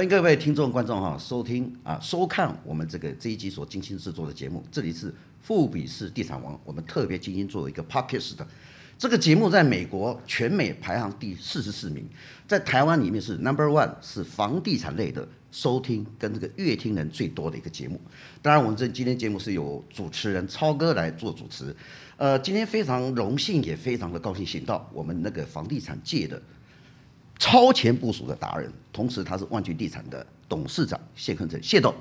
欢迎各位听众观众哈收听啊收看我们这个这一集所精心制作的节目，这里是富比士地产王，我们特别精心做一个 podcast 的这个节目，在美国全美排行第四十四名，在台湾里面是 number one，是房地产类的收听跟这个阅听人最多的一个节目。当然，我们这今天节目是由主持人超哥来做主持，呃，今天非常荣幸，也非常的高兴，请到我们那个房地产界的。超前部署的达人，同时他是万群地产的董事长谢坤成谢董。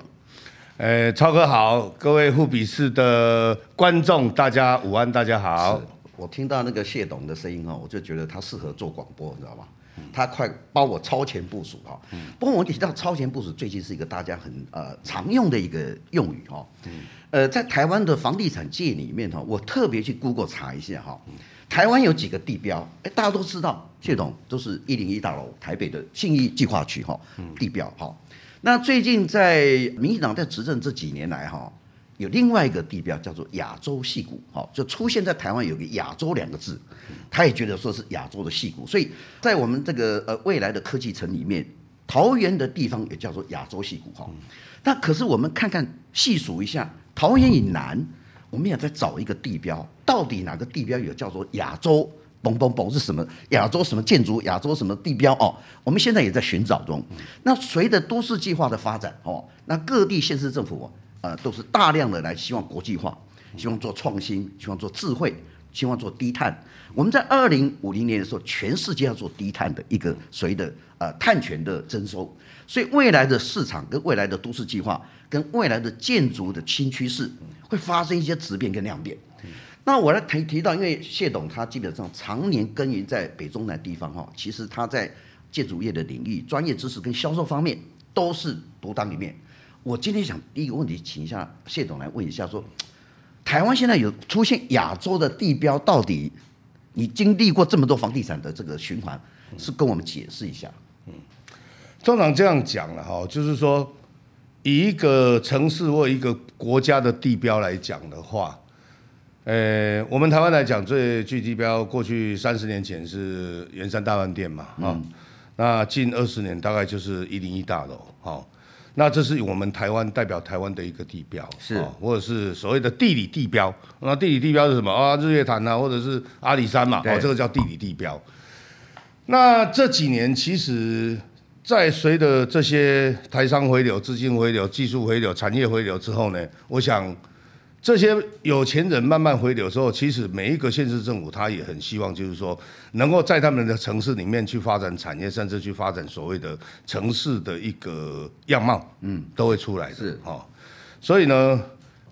呃，超哥好，各位富比市的观众，大家午安，大家好。我听到那个谢董的声音哦，我就觉得他适合做广播，你知道吗？他快帮我超前部署哈。不过我提到超前部署，最近是一个大家很呃常用的一个用语哈。呃，在台湾的房地产界里面哈，我特别去 Google 查一下哈。台湾有几个地标？哎，大家都知道，谢董都是一零一大楼，台北的信义计划区哈，地标哈。那最近在民进党在执政这几年来哈，有另外一个地标叫做亚洲戏谷哈，就出现在台湾有个亚洲两个字，他也觉得说是亚洲的戏谷，所以在我们这个呃未来的科技城里面，桃园的地方也叫做亚洲戏谷哈。那可是我们看看细数一下，桃园以南。我们也在找一个地标，到底哪个地标有叫做亚洲嘣嘣嘣是什么？亚洲什么建筑？亚洲什么地标？哦，我们现在也在寻找中。那随着都市计划的发展，哦，那各地县市政府呃都是大量的来希望国际化，希望做创新，希望做智慧，希望做低碳。我们在二零五零年的时候，全世界要做低碳的一个随的呃碳权的征收，所以未来的市场跟未来的都市计划跟未来的建筑的新趋势。会发生一些质变跟量变。那我来提提到，因为谢董他基本上常年耕耘在北中南地方哈，其实他在建筑业的领域、专业知识跟销售方面都是独当一面。我今天想第一个问题，请一下谢董来问一下说，说台湾现在有出现亚洲的地标，到底你经历过这么多房地产的这个循环，是跟我们解释一下？嗯，通常这样讲了哈，就是说。以一个城市或一个国家的地标来讲的话，呃，我们台湾来讲最具地标，过去三十年前是圆山大饭店嘛，啊、嗯，那近二十年大概就是一零一大楼，好，那这是我们台湾代表台湾的一个地标，是，或者是所谓的地理地标，那地理地标是什么啊？日月潭啊，或者是阿里山嘛，哦，这个叫地理地标。那这几年其实。在随着这些台商回流、资金回流、技术回流、产业回流之后呢，我想这些有钱人慢慢回流之后，其实每一个县市政府他也很希望，就是说能够在他们的城市里面去发展产业，甚至去发展所谓的城市的一个样貌，嗯，都会出来的。是哈，所以呢，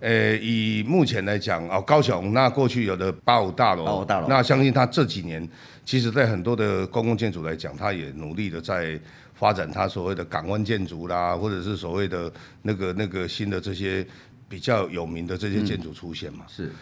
呃，以目前来讲啊，高雄那过去有的八五大楼，八五大楼，那相信他这几年，其实在很多的公共建筑来讲，他也努力的在。发展它所谓的港湾建筑啦，或者是所谓的那个那个新的这些比较有名的这些建筑出现嘛？嗯、是。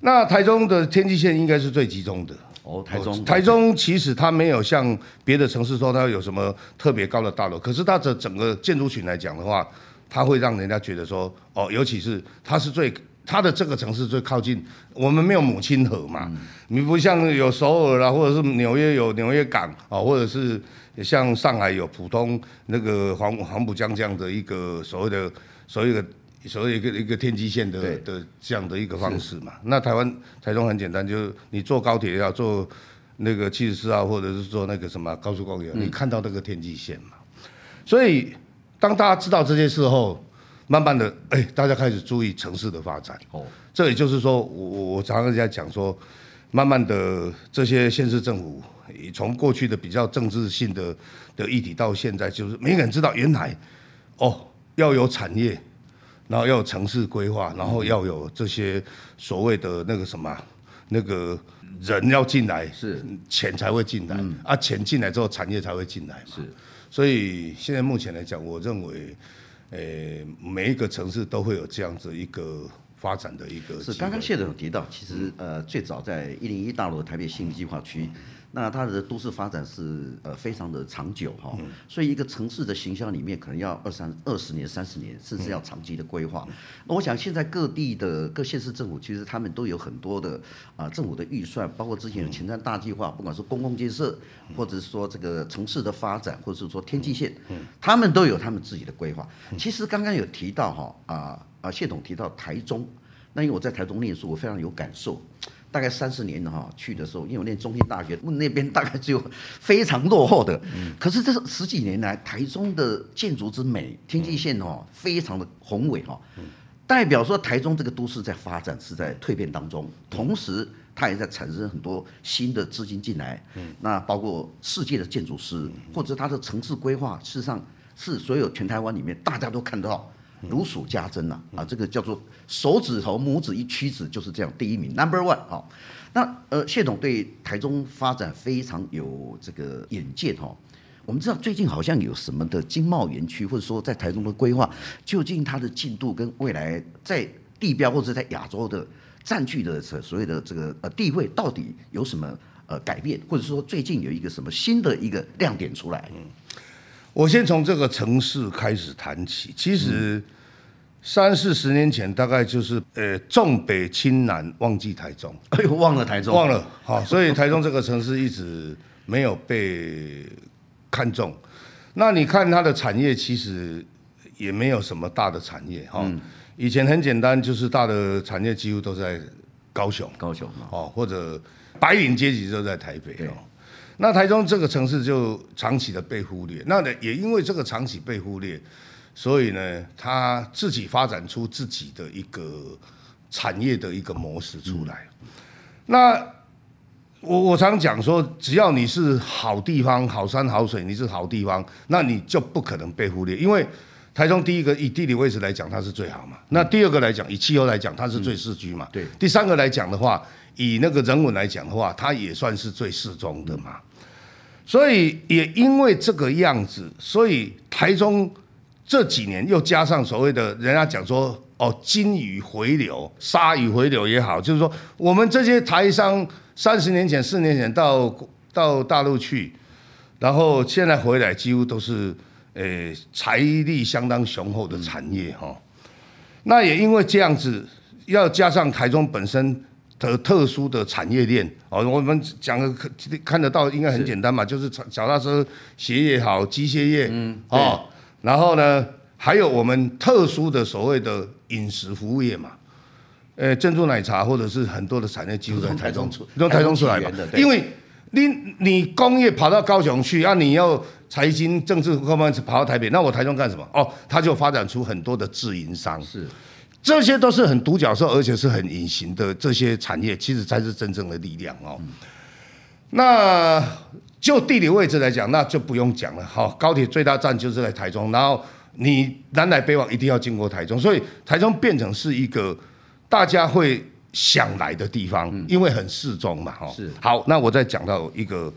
那台中的天际线应该是最集中的。哦，台中。台中其实它没有像别的城市说它有什么特别高的大楼，可是它的整个建筑群来讲的话，它会让人家觉得说，哦，尤其是它是最它的这个城市最靠近我们没有母亲河嘛，嗯、你不像有首尔啦，或者是纽约有纽约港啊，或者是。像上海有浦东那个黄黄浦江这样的一个所谓的所谓的所谓一个一个天际线的的这样的一个方式嘛。那台湾台中很简单，就是你坐高铁要坐那个七十四号，或者是坐那个什么高速公路，你看到那个天际线嘛。所以当大家知道这些事后，慢慢的，哎，大家开始注意城市的发展。哦，这也就是说，我我我常常在讲说，慢慢的这些县市政府。从过去的比较政治性的的议题到现在，就是每个人知道原来哦要有产业，然后要有城市规划，然后要有这些所谓的那个什么那个人要进来，是钱才会进来，嗯、啊钱进来之后产业才会进来，是，所以现在目前来讲，我认为，诶每一个城市都会有这样子一个发展的一个。是刚刚谢总提到，其实呃最早在一零一大楼台北信义计划区。那它的都市发展是呃非常的长久哈，嗯、所以一个城市的形象里面可能要二三二十年、三十年，甚至要长期的规划。嗯、那我想现在各地的各县市政府其实他们都有很多的啊、呃、政府的预算，包括之前的前瞻大计划，不管是公共建设，或者是说这个城市的发展，或者是说天际线，他们都有他们自己的规划。其实刚刚有提到哈啊啊谢总提到台中，那因为我在台中念书，我非常有感受。大概三十年了哈，去的时候，因为我念中兴大学，那边大概只有 非常落后的。嗯、可是这十几年来，台中的建筑之美，天际线哦，非常的宏伟哈，代表说台中这个都市在发展是在蜕变当中，同时它也在产生很多新的资金进来。那包括世界的建筑师，或者它的城市规划，事实上是所有全台湾里面大家都看到。如数家珍呐，啊，这个叫做手指头拇指一屈指就是这样，第一名 number one 啊。那呃，谢董对台中发展非常有这个眼界哈。我们知道最近好像有什么的经贸园区，或者说在台中的规划，究竟它的进度跟未来在地标或者在亚洲的占据的所谓的这个呃地位，到底有什么呃改变，或者说最近有一个什么新的一个亮点出来？我先从这个城市开始谈起。其实三四十年前，大概就是呃重北轻南，忘记台中。哎呦，忘了台中，忘了。好，所以台中这个城市一直没有被看中。那你看它的产业，其实也没有什么大的产业哈。以前很简单，就是大的产业几乎都在高雄，高雄哦，或者白领阶级都在台北哦。那台中这个城市就长期的被忽略，那呢也因为这个长期被忽略，所以呢，他自己发展出自己的一个产业的一个模式出来。嗯、那我我常讲说，只要你是好地方、好山好水，你是好地方，那你就不可能被忽略。因为台中第一个以地理位置来讲，它是最好嘛。那第二个来讲，以气候来讲，它是最适居嘛。对。第三个来讲的话，以那个人文来讲的话，它也算是最适中的嘛。所以也因为这个样子，所以台中这几年又加上所谓的人家讲说哦，金鱼回流、鲨鱼回流也好，就是说我们这些台商三十年前、四年前到到大陆去，然后现在回来几乎都是诶财力相当雄厚的产业哈。那也因为这样子，要加上台中本身。的特殊的产业链哦，我们讲的看看得到，应该很简单嘛，是就是脚踏车鞋也好，机械业，嗯，哦，然后呢，还有我们特殊的所谓的饮食服务业嘛，呃，珍珠奶茶或者是很多的产业几乎在台中出，从台中出来嘛，因为你你工业跑到高雄去，啊，你要财经政治各方面跑到台北，那我台中干什么？哦，他就发展出很多的自营商，是。这些都是很独角兽，而且是很隐形的这些产业，其实才是真正的力量哦。那就地理位置来讲，那就不用讲了。好，高铁最大站就是在台中，然后你南来北往一定要经过台中，所以台中变成是一个大家会想来的地方，因为很适中嘛。哈，是。好，那我再讲到一个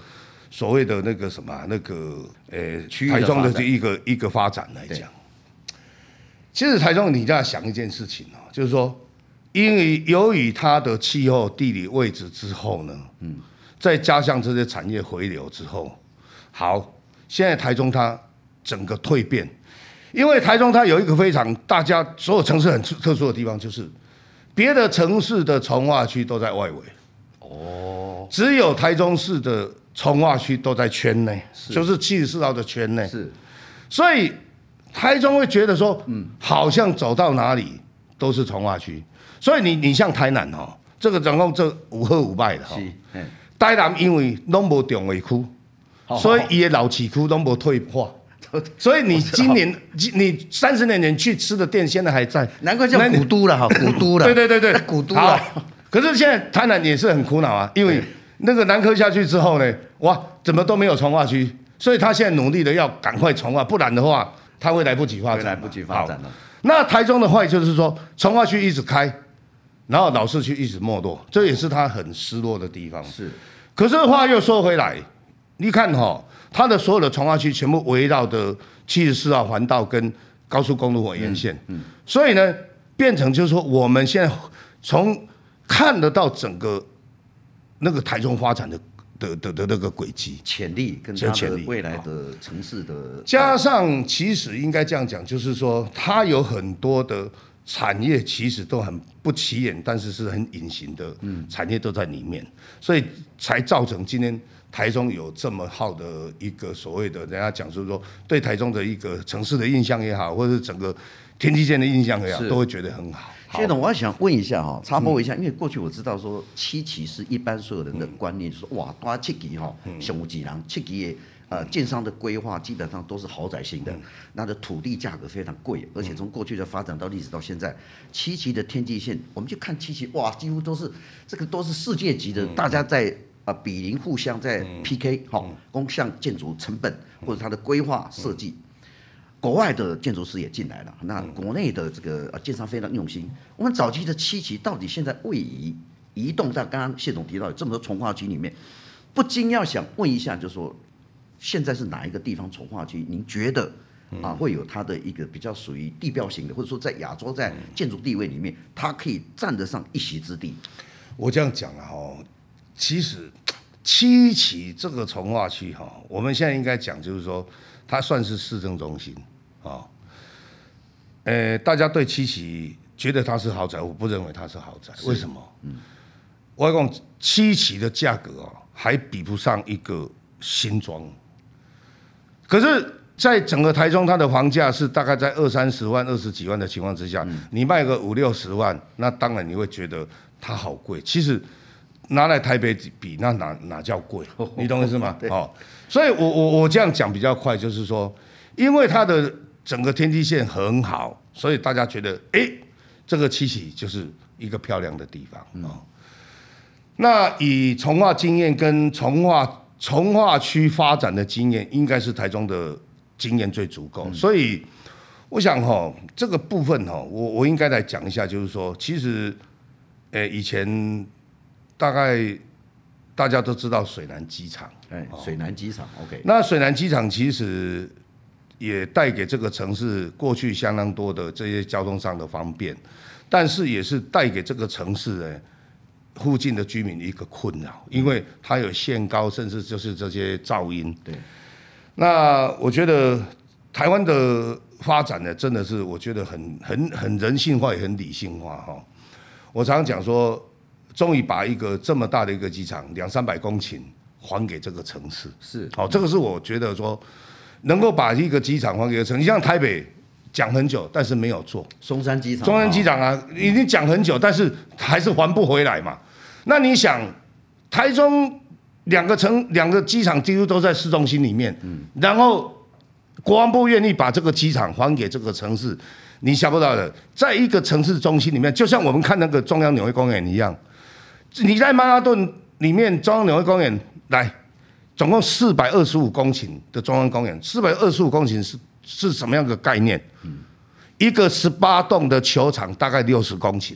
所谓的那个什么那个呃，台中的这一个一个发展来讲。其实台中，你就要想一件事情哦，就是说，因为由于它的气候、地理位置之后呢，嗯，再加上这些产业回流之后，好，现在台中它整个蜕变，因为台中它有一个非常大家所有城市很特殊的地方，就是别的城市的从化区都在外围，哦，只有台中市的从化区都在圈内，是。就是七十四号的圈内，是，所以。台中会觉得说，嗯，好像走到哪里都是从化区，所以你你像台南哦，这个总共这五好五败的哈，台南因为拢无重划区，所以伊的老市区拢无退化，所以你今年你三十年前去吃的店现在还在，难怪叫古都了哈，古都了，对对对对，古都了。可是现在台南也是很苦恼啊，因为那个南科下去之后呢，哇，怎么都没有从化区，所以他现在努力的要赶快从化，不然的话。他会来不及发展，来不及发展了。那台中的坏就是说，从化区一直开，然后老市区一直没落，这也是他很失落的地方。是，可是话又说回来，你看哈、哦，它的所有的重化区全部围绕的七十四号环道跟高速公路火沿线，嗯，嗯。所以呢，变成就是说，我们现在从看得到整个那个台中发展的的的的那个轨迹。潜力跟它的未来的城市的，加上其实应该这样讲，就是说它有很多的产业其实都很不起眼，但是是很隐形的产业都在里面，所以才造成今天台中有这么好的一个所谓的人家讲，就是说对台中的一个城市的印象也好，或者是整个天际线的印象也好，都会觉得很好。谢总，我要想问一下哈，插播一下，因为过去我知道说七期是一般所有人的观念，就是说哇，多七期哈，雄几郎七期呃，建商的规划基本上都是豪宅型的，那的土地价格非常贵，而且从过去的发展到历史到现在，七期的天际线，我们就看七期哇，几乎都是这个都是世界级的，大家在啊比邻互相在 PK 哈，工项建筑成本或者它的规划设计。国外的建筑师也进来了，那国内的这个呃建商非常用心。我们早期的七期到底现在位移移动到刚刚谢总提到有这么多从化区里面，不禁要想问一下，就是说现在是哪一个地方从化区？您觉得啊会有它的一个比较属于地标型的，或者说在亚洲在建筑地位里面，它可以占得上一席之地？我这样讲了哈，其实七期这个从化区哈，我们现在应该讲就是说。它算是市政中心，啊，呃，大家对七期觉得它是豪宅，我不认为它是豪宅，为什么？嗯，我讲七期的价格啊，还比不上一个新庄。可是，在整个台中，它的房价是大概在二三十万、二十几万的情况之下，你卖个五六十万，那当然你会觉得它好贵。其实拿来台北比，那哪哪叫贵？你懂我意思吗？哦。所以我，我我我这样讲比较快，就是说，因为它的整个天际线很好，所以大家觉得，哎、欸，这个七喜就是一个漂亮的地方哦。嗯、那以从化经验跟从化从化区发展的经验，应该是台中的经验最足够。嗯、所以，我想哈，这个部分哈，我我应该来讲一下，就是说，其实，呃，以前大概。大家都知道水南机场，哎，水南机场，OK。那水南机场其实也带给这个城市过去相当多的这些交通上的方便，但是也是带给这个城市哎附近的居民一个困扰，因为它有限高，甚至就是这些噪音。对。那我觉得台湾的发展呢，真的是我觉得很很很人性化，也很理性化哈。我常常讲说。终于把一个这么大的一个机场，两三百公顷还给这个城市，是好，这个是我觉得说能够把一个机场还给城市，像台北讲很久，但是没有做松山机场，松山机场啊，已经讲很久，但是还是还不回来嘛。那你想，台中两个城两个机场几乎都在市中心里面，嗯，然后国防部愿意把这个机场还给这个城市，你想不到的，在一个城市中心里面，就像我们看那个中央纽约公园一样。你在曼哈顿里面，中央纽约公园来，总共四百二十五公顷的中央公园，四百二十五公顷是是什么样的概念？一个十八栋的球场大概六十公顷，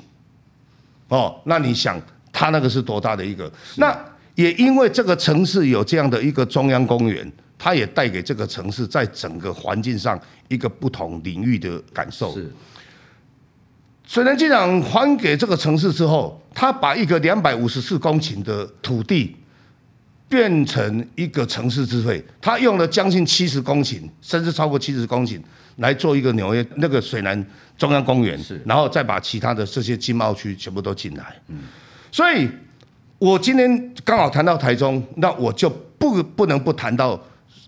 哦，那你想，它那个是多大的一个？那也因为这个城市有这样的一个中央公园，它也带给这个城市在整个环境上一个不同领域的感受。是。水能机场还给这个城市之后，他把一个两百五十四公顷的土地变成一个城市智慧，他用了将近七十公顷，甚至超过七十公顷来做一个纽约那个水南中央公园，是然后再把其他的这些经贸区全部都进来。嗯，所以我今天刚好谈到台中，那我就不不能不谈到。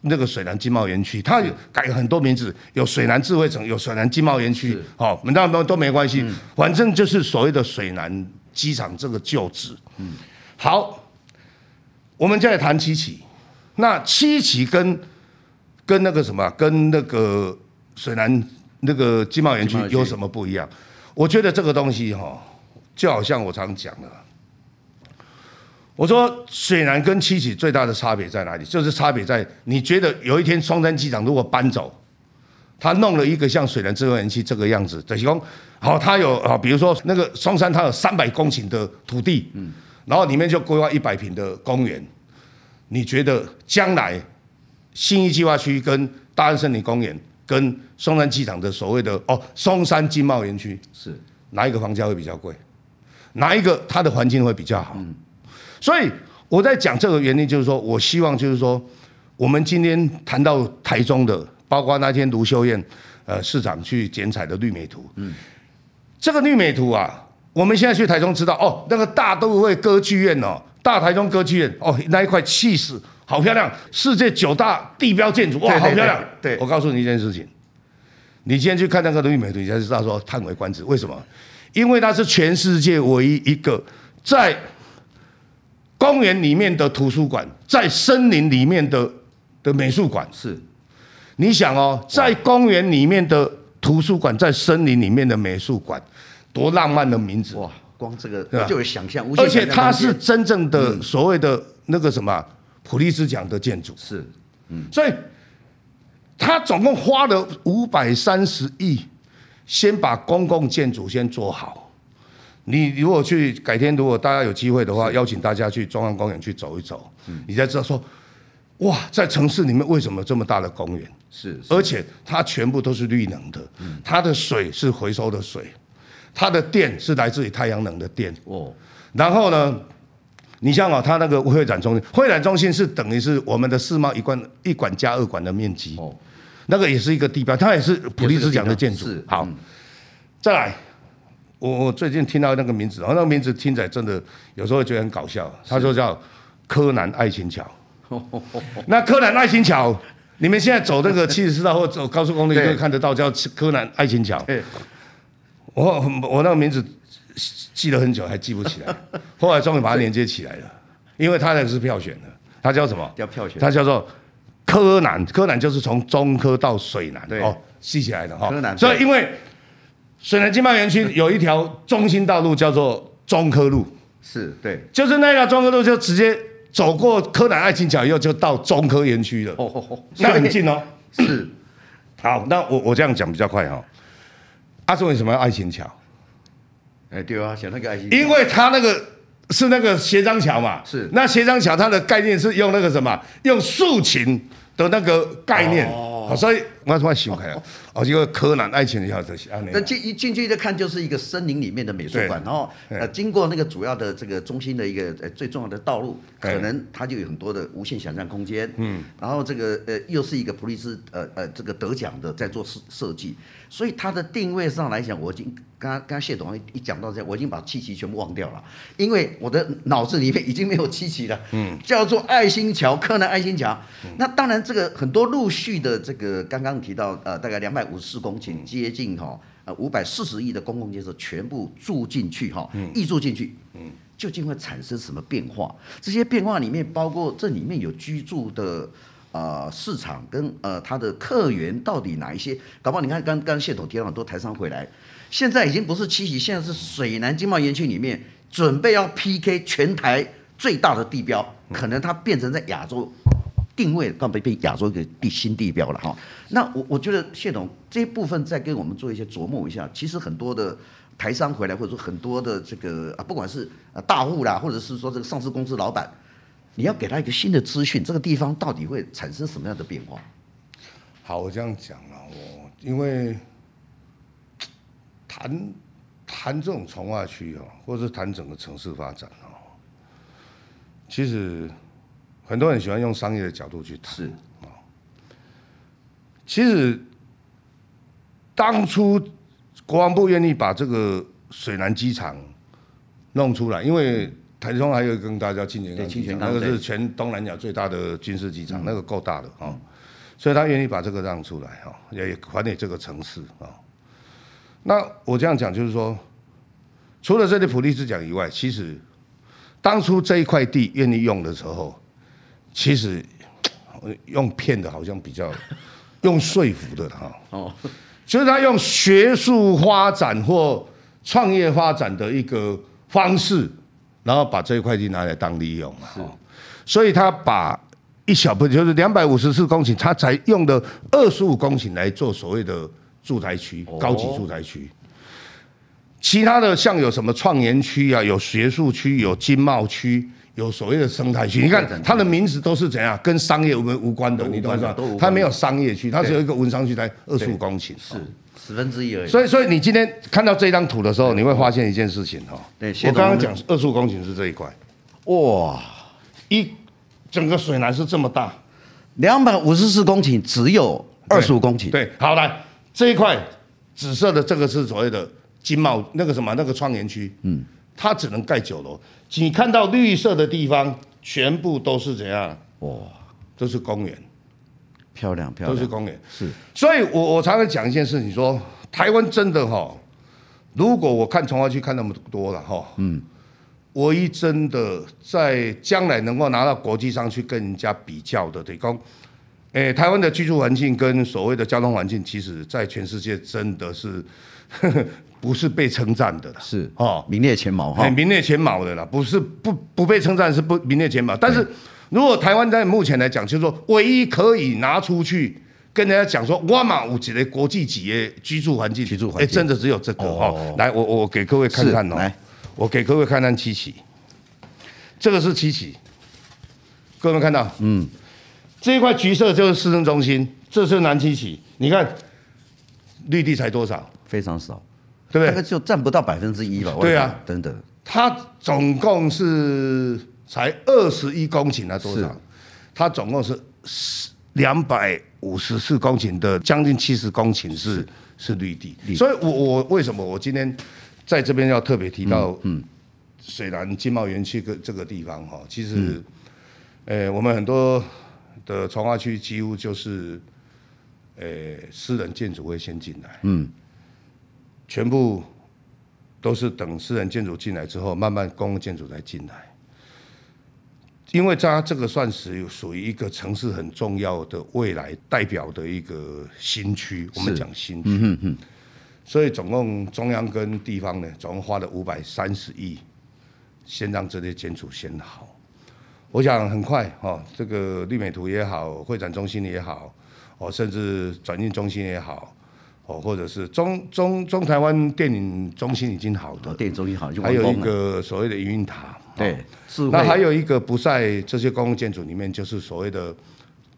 那个水南经贸园区，它有改很多名字，有水南智慧城，有水南经贸园区，好，那都都没关系，反正就是所谓的水湳机场这个旧址。嗯，好，我们再来谈七期，那七期跟跟那个什么，跟那个水南那个经贸园区有什么不一样？我觉得这个东西哈，就好像我常讲的。我说水南跟七期最大的差别在哪里？就是差别在你觉得有一天双山机场如果搬走，他弄了一个像水能智慧园区这个样子，等于说，好，他有啊，比如说那个松山，他有三百公顷的土地，嗯，然后里面就规划一百平的公园，你觉得将来新义计划区跟大安森林公园跟松山机场的所谓的哦松山经贸园区是哪一个房价会比较贵？哪一个它的环境会比较好？嗯所以我在讲这个原因，就是说我希望就是说，我们今天谈到台中的，包括那天卢秀燕呃市长去剪彩的绿美图，嗯，这个绿美图啊，我们现在去台中知道哦，那个大都会歌剧院哦，大台中歌剧院哦，那一块气势好漂亮，世界九大地标建筑哇，好漂亮。对，我告诉你一件事情，你今天去看那个绿美图，你才知道说叹为观止，为什么？因为它是全世界唯一一个在公园里面的图书馆，在森林里面的的美术馆。是，你想哦，在公园里面的图书馆，在森林里面的美术馆，多浪漫的名字！哇，光这个就有想象，而且它是真正的所谓的那个什么普利兹奖的建筑。是，嗯，所以他总共花了五百三十亿。先把公共建筑先做好。你如果去改天，如果大家有机会的话，邀请大家去中央公园去走一走，你才知道说，哇，在城市里面为什么这么大的公园？是，而且它全部都是绿能的，它的水是回收的水，它的电是来自于太阳能的电。哦，然后呢，你像哦，它那个会展中心，会展中心是等于是我们的世贸一馆一馆加二馆的面积。哦。那个也是一个地标，它也是普利兹奖的建筑。好，再来，我我最近听到那个名字，然后那个名字听起来真的有时候觉得很搞笑。他说叫柯南爱情桥。那柯南爱情桥，你们现在走那个 七十四道或走高速公路就会看得到，叫柯南爱情桥。我我那个名字记了很久还记不起来，后来终于把它连接起来了，因为它那个是票选的，它叫什么？叫票选，它叫做。柯南，柯南就是从中科到水南，对哦，记起来的哈。柯南，所以因为水南经贸园区有一条中心道路叫做中科路，是对，就是那条中科路就直接走过柯南爱情桥以后就到中科园区了，哦哦哦，那很近哦。是，好，那我我这样讲比较快哈。阿忠为什么要爱情桥？哎，对啊，想那个爱情，因为他那个。是那个斜张桥嘛？是。那斜张桥它的概念是用那个什么？用竖琴的那个概念。哦。所以我突然想起来，哦，这个柯南爱情的桥这些。那进一进去再看，就是一个森林里面的美术馆，然后呃，经过那个主要的这个中心的一个呃最重要的道路，可能它就有很多的无限想象空间。嗯。然后这个呃又是一个普利兹呃呃这个得奖的在做设设计，所以它的定位上来讲，我已经。刚刚刚谢董一讲到这，我已经把七期全部忘掉了，因为我的脑子里面已经没有七期了。嗯，叫做爱心桥，柯南爱心桥。嗯、那当然，这个很多陆续的这个刚刚提到，呃，大概两百五十四公顷，接近哈呃五百四十亿的公共建设全部住进去哈，挹注进去。嗯，究竟会产生什么变化？这些变化里面包括这里面有居住的呃市场跟呃它的客源到底哪一些？搞不好你看刚刚谢总提到很多台商回来。现在已经不是七喜，现在是水南经贸园区里面准备要 PK 全台最大的地标，可能它变成在亚洲定位，刚被被亚洲一个地新地标了哈。那我我觉得谢总这一部分再跟我们做一些琢磨一下，其实很多的台商回来，或者说很多的这个啊，不管是啊大户啦，或者是说这个上市公司老板，你要给他一个新的资讯，这个地方到底会产生什么样的变化？好，我这样讲啊，我因为。谈谈这种从化区哦，或者是谈整个城市发展哦，其实很多人喜欢用商业的角度去谈。是。啊，其实当初国防部愿意把这个水南机场弄出来，因为台中还有一个更大家清泉那个是全东南亚最大的军事机场，那个够大的啊，所以他愿意把这个让出来哦，也还给这个城市啊。那我这样讲就是说，除了这里普利兹奖以外，其实当初这一块地愿意用的时候，其实 用骗的好像比较 用说服的哈。哦，就是他用学术发展或创业发展的一个方式，然后把这一块地拿来当利用嘛。所以他把一小部分就是两百五十四公顷，他才用的二十五公顷来做所谓的。住宅区，高级住宅区，其他的像有什么创研区啊，有学术区，有经贸区，有所谓的生态区。你看它的名字都是怎样，跟商业无无关的，你懂吗？它没有商业区，它只有一个文商区，才二十五公顷，是十分之一而已。所以，所以你今天看到这张图的时候，你会发现一件事情哈。我刚刚讲二十五公顷是这一块，哇，一整个水南是这么大，两百五十四公顷只有二十五公顷。对，好来这一块紫色的这个是所谓的经贸那个什么那个创园区，嗯，它只能盖九楼。你看到绿色的地方，全部都是怎样？哇，都是公园，漂亮漂亮，都是公园。是，所以我我常常讲一件事情，说台湾真的哈，如果我看从化区看那么多了哈，嗯。唯一真的在将来能够拿到国际上去跟人家比较的，对公，诶，台湾的居住环境跟所谓的交通环境，其实在全世界真的是呵呵不是被称赞的了，是。哦，名列前茅哈，名列前茅的啦，不是不不被称赞，是不名列前茅。但是如果台湾在目前来讲，就是说唯一可以拿出去跟人家讲说，哇嘛五级的国际级的居住环境，居住环境，诶，真的只有这个哈、哦。来，我我给各位看看哦。我给各位看看七期，这个是七期，各位看到？嗯，这一块橘色就是市政中心，这是南七期。你看绿地才多少？非常少，对不对？大概就占不到百分之一吧。对啊，等等，它总共是才二十一公顷啊，多少？它总共是两百五十四公顷的，将近七十公顷是是，是绿地。所以我我为什么我今天？在这边要特别提到，嗯，水南经贸园区个这个地方哈，其实，呃，我们很多的从化区几乎就是，呃，私人建筑会先进来，嗯，全部都是等私人建筑进来之后，慢慢公共建筑才进来，因为它这个算是属于一个城市很重要的未来代表的一个新区，我们讲新区，嗯嗯。所以总共中央跟地方呢，总共花了五百三十亿，先让这些建筑先好。我想很快哈，这个绿美图也好，会展中心也好，哦，甚至转运中心也好，哦，或者是中中中台湾电影中心已经好的，电影中心好，还有一个所谓的云塔，对，那还有一个不在这些公共建筑里面，就是所谓的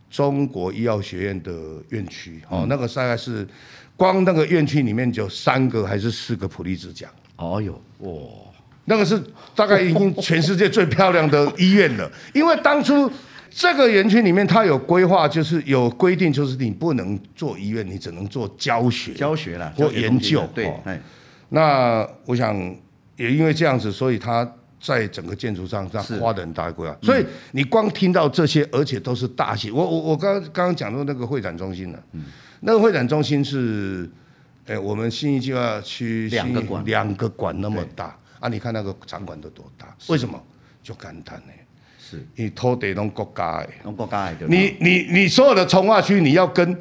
中国医药学院的院区，哦，那个大概是。光那个院区里面就三个还是四个普利兹奖？哦哟，哇，那个是大概已经全世界最漂亮的医院了。因为当初这个园区里面它有规划，就是有规定，就是你不能做医院，你只能做教学、教学啦或研究。对，那我想也因为这样子，所以它在整个建筑上它花的很大的规划。所以你光听到这些，而且都是大型。我我我刚刚刚讲到那个会展中心了。嗯那个会展中心是，哎、欸，我们新一计划区两个馆，两个馆那么大啊！你看那个场馆都多大？为什么？就感叹呢？是，你土地拢国家的，拢国家的。你你你所有的从化区，你要跟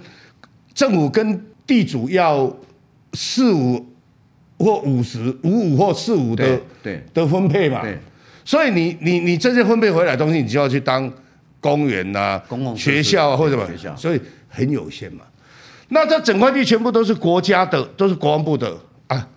政府跟地主要四五或五十五五或四五的对，对的分配嘛？对。所以你你你这些分配回来的东西，你就要去当公园呐、啊、公共学校啊或者什么学校，所以很有限嘛。那这整块地全部都是国家的，都是国防部的啊，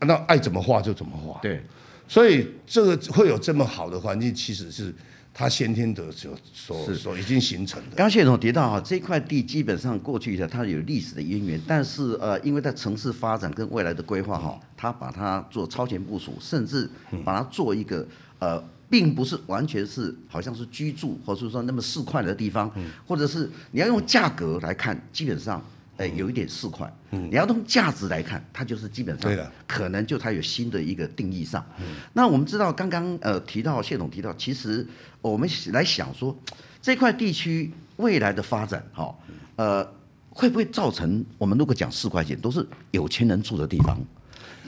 那爱怎么画就怎么画。对，所以这个会有这么好的环境，其实是它先天的所所所已经形成的。刚谢总提到哈，这块地基本上过去的它有历史的渊源，但是呃，因为在城市发展跟未来的规划哈，它把它做超前部署，甚至把它做一个呃。并不是完全是好像是居住，或者说那么市侩的地方，嗯、或者是你要用价格来看，基本上，哎，有一点四块。嗯，你要从价值来看，它就是基本上，可能就它有新的一个定义上。嗯、那我们知道，刚刚呃提到谢总提到，其实我们来想说，这块地区未来的发展，哈，呃，会不会造成我们如果讲四块钱，都是有钱人住的地方？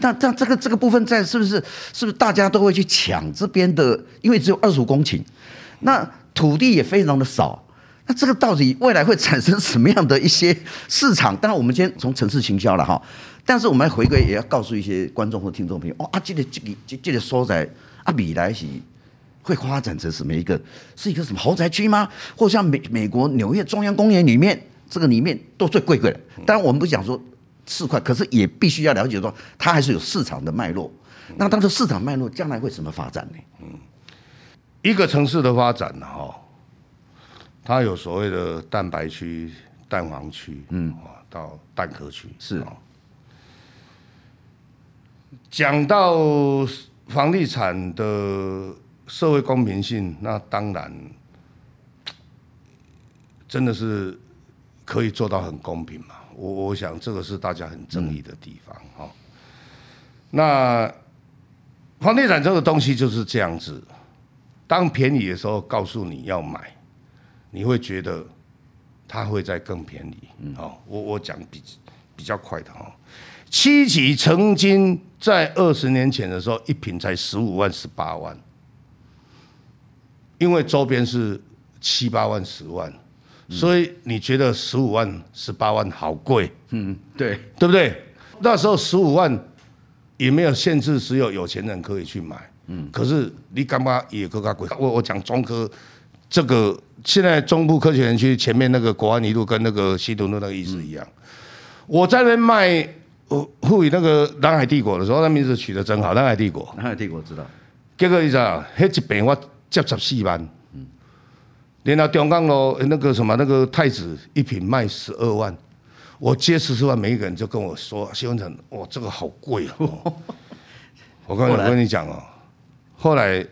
那这这个这个部分在是不是是不是大家都会去抢这边的？因为只有二十五公顷，那土地也非常的少。那这个到底未来会产生什么样的一些市场？当然，我们先从城市行销了哈。但是我们回归也要告诉一些观众或听众朋友，哦啊，这个这个这这个所在啊，未来是会发展成什么一个？是一个什么豪宅区吗？或像美美国纽约中央公园里面这个里面都最贵贵的。当然，我们不讲说。四块，可是也必须要了解说，它还是有市场的脉络。那当时市场脉络将来会怎么发展呢？嗯，一个城市的发展呢，哈，它有所谓的蛋白区、蛋黄区，嗯，到蛋壳区是。讲到房地产的社会公平性，那当然真的是可以做到很公平嘛。我我想这个是大家很争议的地方哈。嗯、那房地产这个东西就是这样子，当便宜的时候告诉你要买，你会觉得它会再更便宜。嗯，哦，我我讲比比较快的哈。七期曾经在二十年前的时候，一瓶才十五万、十八万，因为周边是七八万、十万，所以你觉得十五万、十八万好贵？嗯，对，对不对？那时候十五万也没有限制，只有有钱人可以去买。嗯，可是你干嘛也更加贵？我我讲中科这个，现在中部科学园区前面那个国安一路跟那个西屯路那个意思一样，嗯、我在那边卖。我赋予那个南海帝国的时候，那名字取得真好。南海帝国，南海帝国知道。结果你知道，那一坪我接十四万。嗯。然后中港路那个什么那个太子一瓶卖十二万，我接十四万，每一个人就跟我说：“谢文成，哇，这个好贵哦。”我跟我跟你讲哦，后来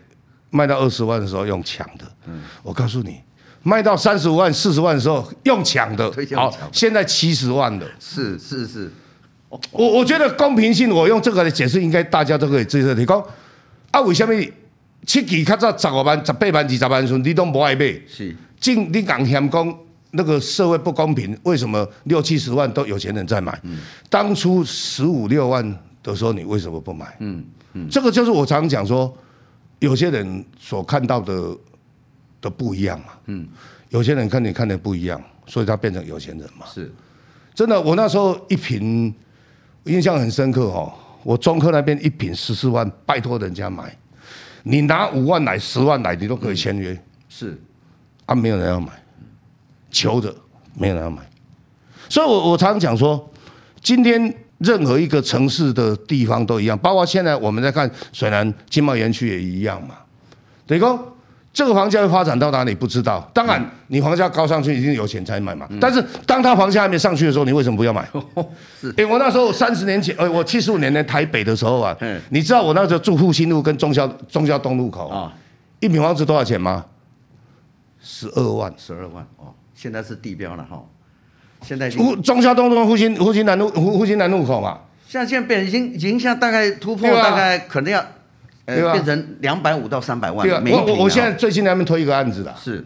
卖到二十万的时候用抢的。嗯。我告诉你，卖到三十五万、四十万的时候用抢的。好，现在七十万的。是是是。我我觉得公平性，我用这个来解释，应该大家都可以接受。你讲啊，为什么七期较早十五万、十八万、二十万时，你都不爱买？是，净你讲嫌讲那个社会不公平，为什么六七十万都有钱人在买？嗯，当初十五六万的时候，你为什么不买？嗯嗯，这个就是我常常讲说，有些人所看到的的不一样嘛。嗯，有些人看你看的不一样，所以他变成有钱人嘛。是，真的，我那时候一瓶。印象很深刻哦，我中科那边一瓶十四万，拜托人家买，你拿五万来、十万来，你都可以签约。是，啊，没有人要买，求着，没有人要买。所以我我常常讲说，今天任何一个城市的地方都一样，包括现在我们在看水南经贸园区也一样嘛，对不？这个房价会发展到哪里不知道？当然，你房价高上去，一定有钱才买嘛。但是，当他房价还没上去的时候，你为什么不要买？是，哎，我那时候三十年前，哎，我七十五年在台北的时候啊，你知道我那时候住复兴路跟忠孝忠孝东路口啊，一平方子多少钱吗？十二万，十二万哦。现在是地标了哈。现在忠孝东路复兴复兴南路复兴南路口嘛。像现在变已经已经像大概突破大概可能要。呃？变成两百五到三百万。对啊，我我我现在最近在那边推一个案子的，是，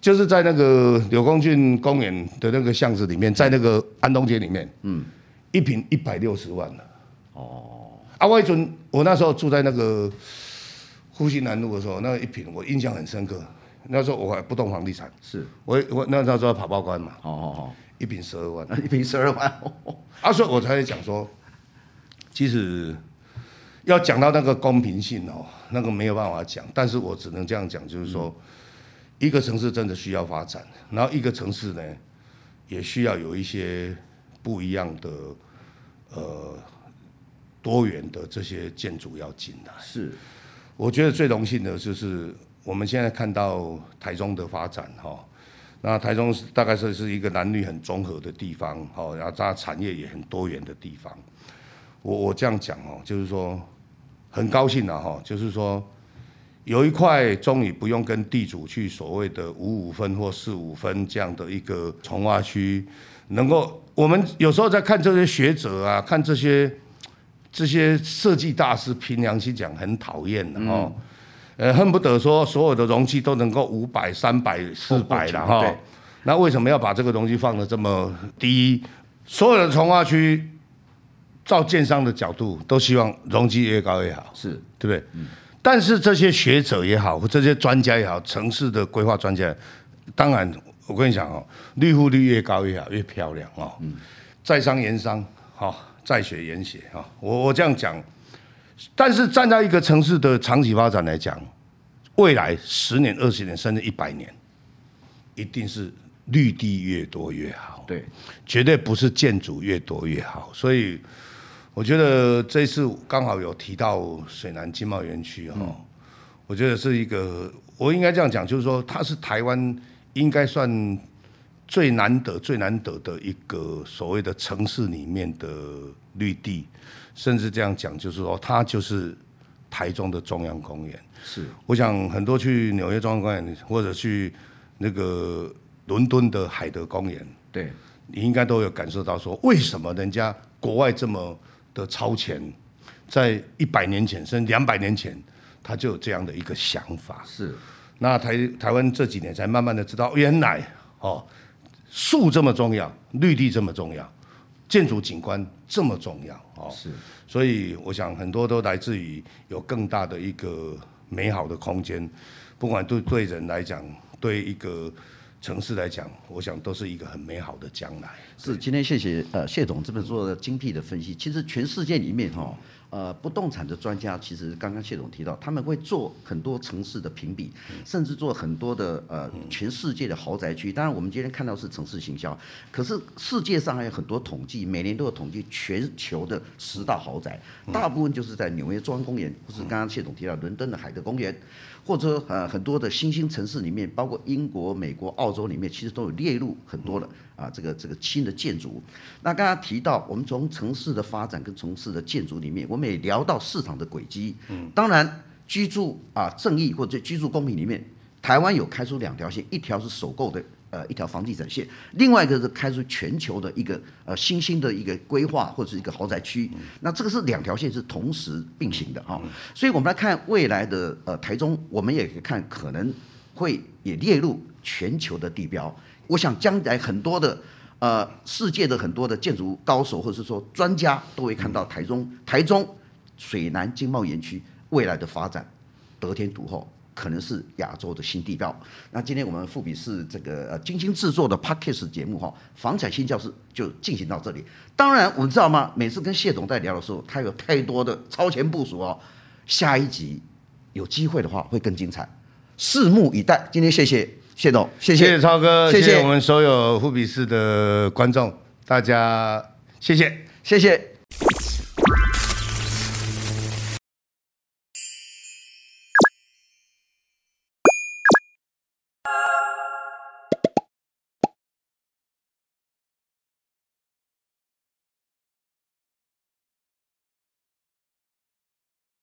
就是在那个柳公郡公园的那个巷子里面，在那个安东街里面，嗯，一平一百六十万了。哦，啊，我一准，我那时候住在那个复兴南路的时候，那一坪我印象很深刻。那时候我还不懂房地产，是我我那时候跑报关嘛。哦哦哦，一坪十二万，一坪十二万。啊，所以我才讲说，其实。要讲到那个公平性哦，那个没有办法讲，但是我只能这样讲，就是说，一个城市真的需要发展，然后一个城市呢，也需要有一些不一样的呃多元的这些建筑要进来。是，我觉得最荣幸的就是我们现在看到台中的发展哈，那台中大概是是一个男女很综合的地方，哈，然后它产业也很多元的地方。我我这样讲哦，就是说。很高兴了哈，就是说有一块终于不用跟地主去所谓的五五分或四五分这样的一个重划区，能够我们有时候在看这些学者啊，看这些这些设计大师，凭良心讲很讨厌的哈，呃恨不得说所有的容积都能够五百、三百、四百了哈，那为什么要把这个东西放得这么低？所有的从化区。照建商的角度，都希望容积越高越好，是对不对？嗯。但是这些学者也好，或这些专家也好，城市的规划专家，当然我跟你讲哦，绿户率越高越好，越漂亮哦。嗯。在商言商，哈，在学言学哈。我我这样讲，但是站在一个城市的长期发展来讲，未来十年、二十年甚至一百年，一定是绿地越多越好。对，绝对不是建筑越多越好，所以。我觉得这次刚好有提到水南经贸园区哈，嗯、我觉得是一个，我应该这样讲，就是说它是台湾应该算最难得、最难得的一个所谓的城市里面的绿地，甚至这样讲，就是说它就是台中的中央公园。是，我想很多去纽约中央公园或者去那个伦敦的海德公园，对，你应该都有感受到说，为什么人家国外这么的超前，在一百年前甚至两百年前，他就有这样的一个想法。是，那台台湾这几年才慢慢的知道，原来哦，树这么重要，绿地这么重要，建筑景观这么重要哦。是，所以我想很多都来自于有更大的一个。美好的空间，不管对对人来讲，对一个城市来讲，我想都是一个很美好的将来。是，今天谢谢呃谢总这边做的精辟的分析。其实全世界里面哈。呃，不动产的专家其实刚刚谢总提到，他们会做很多城市的评比，甚至做很多的呃全世界的豪宅区。当然，我们今天看到是城市行销，可是世界上还有很多统计，每年都有统计全球的十大豪宅，大部分就是在纽约中央公园，或是刚刚谢总提到伦敦的海德公园。或者呃很多的新兴城市里面，包括英国、美国、澳洲里面，其实都有列入很多的啊这个这个新的建筑。那刚刚提到，我们从城市的发展跟城市的建筑里面，我们也聊到市场的轨迹。嗯，当然居住啊正义或者居住公平里面，台湾有开出两条线，一条是首购的。呃，一条房地产线，另外一个是开出全球的一个呃新兴的一个规划或者是一个豪宅区，那这个是两条线是同时并行的哈，所以我们来看未来的呃台中，我们也可以看可能会也列入全球的地标。我想将来很多的呃世界的很多的建筑高手或者是说专家都会看到台中台中水南经贸园区未来的发展得天独厚。可能是亚洲的新地标。那今天我们富比士这个呃精心制作的 Podcast 节目哈，房产新教室就进行到这里。当然，我们知道吗？每次跟谢总在聊的时候，他有太多的超前部署哦。下一集有机会的话会更精彩，拭目以待。今天谢谢谢总，谢谢，谢谢超哥，谢谢我们所有富比士的观众，大家谢谢，谢谢。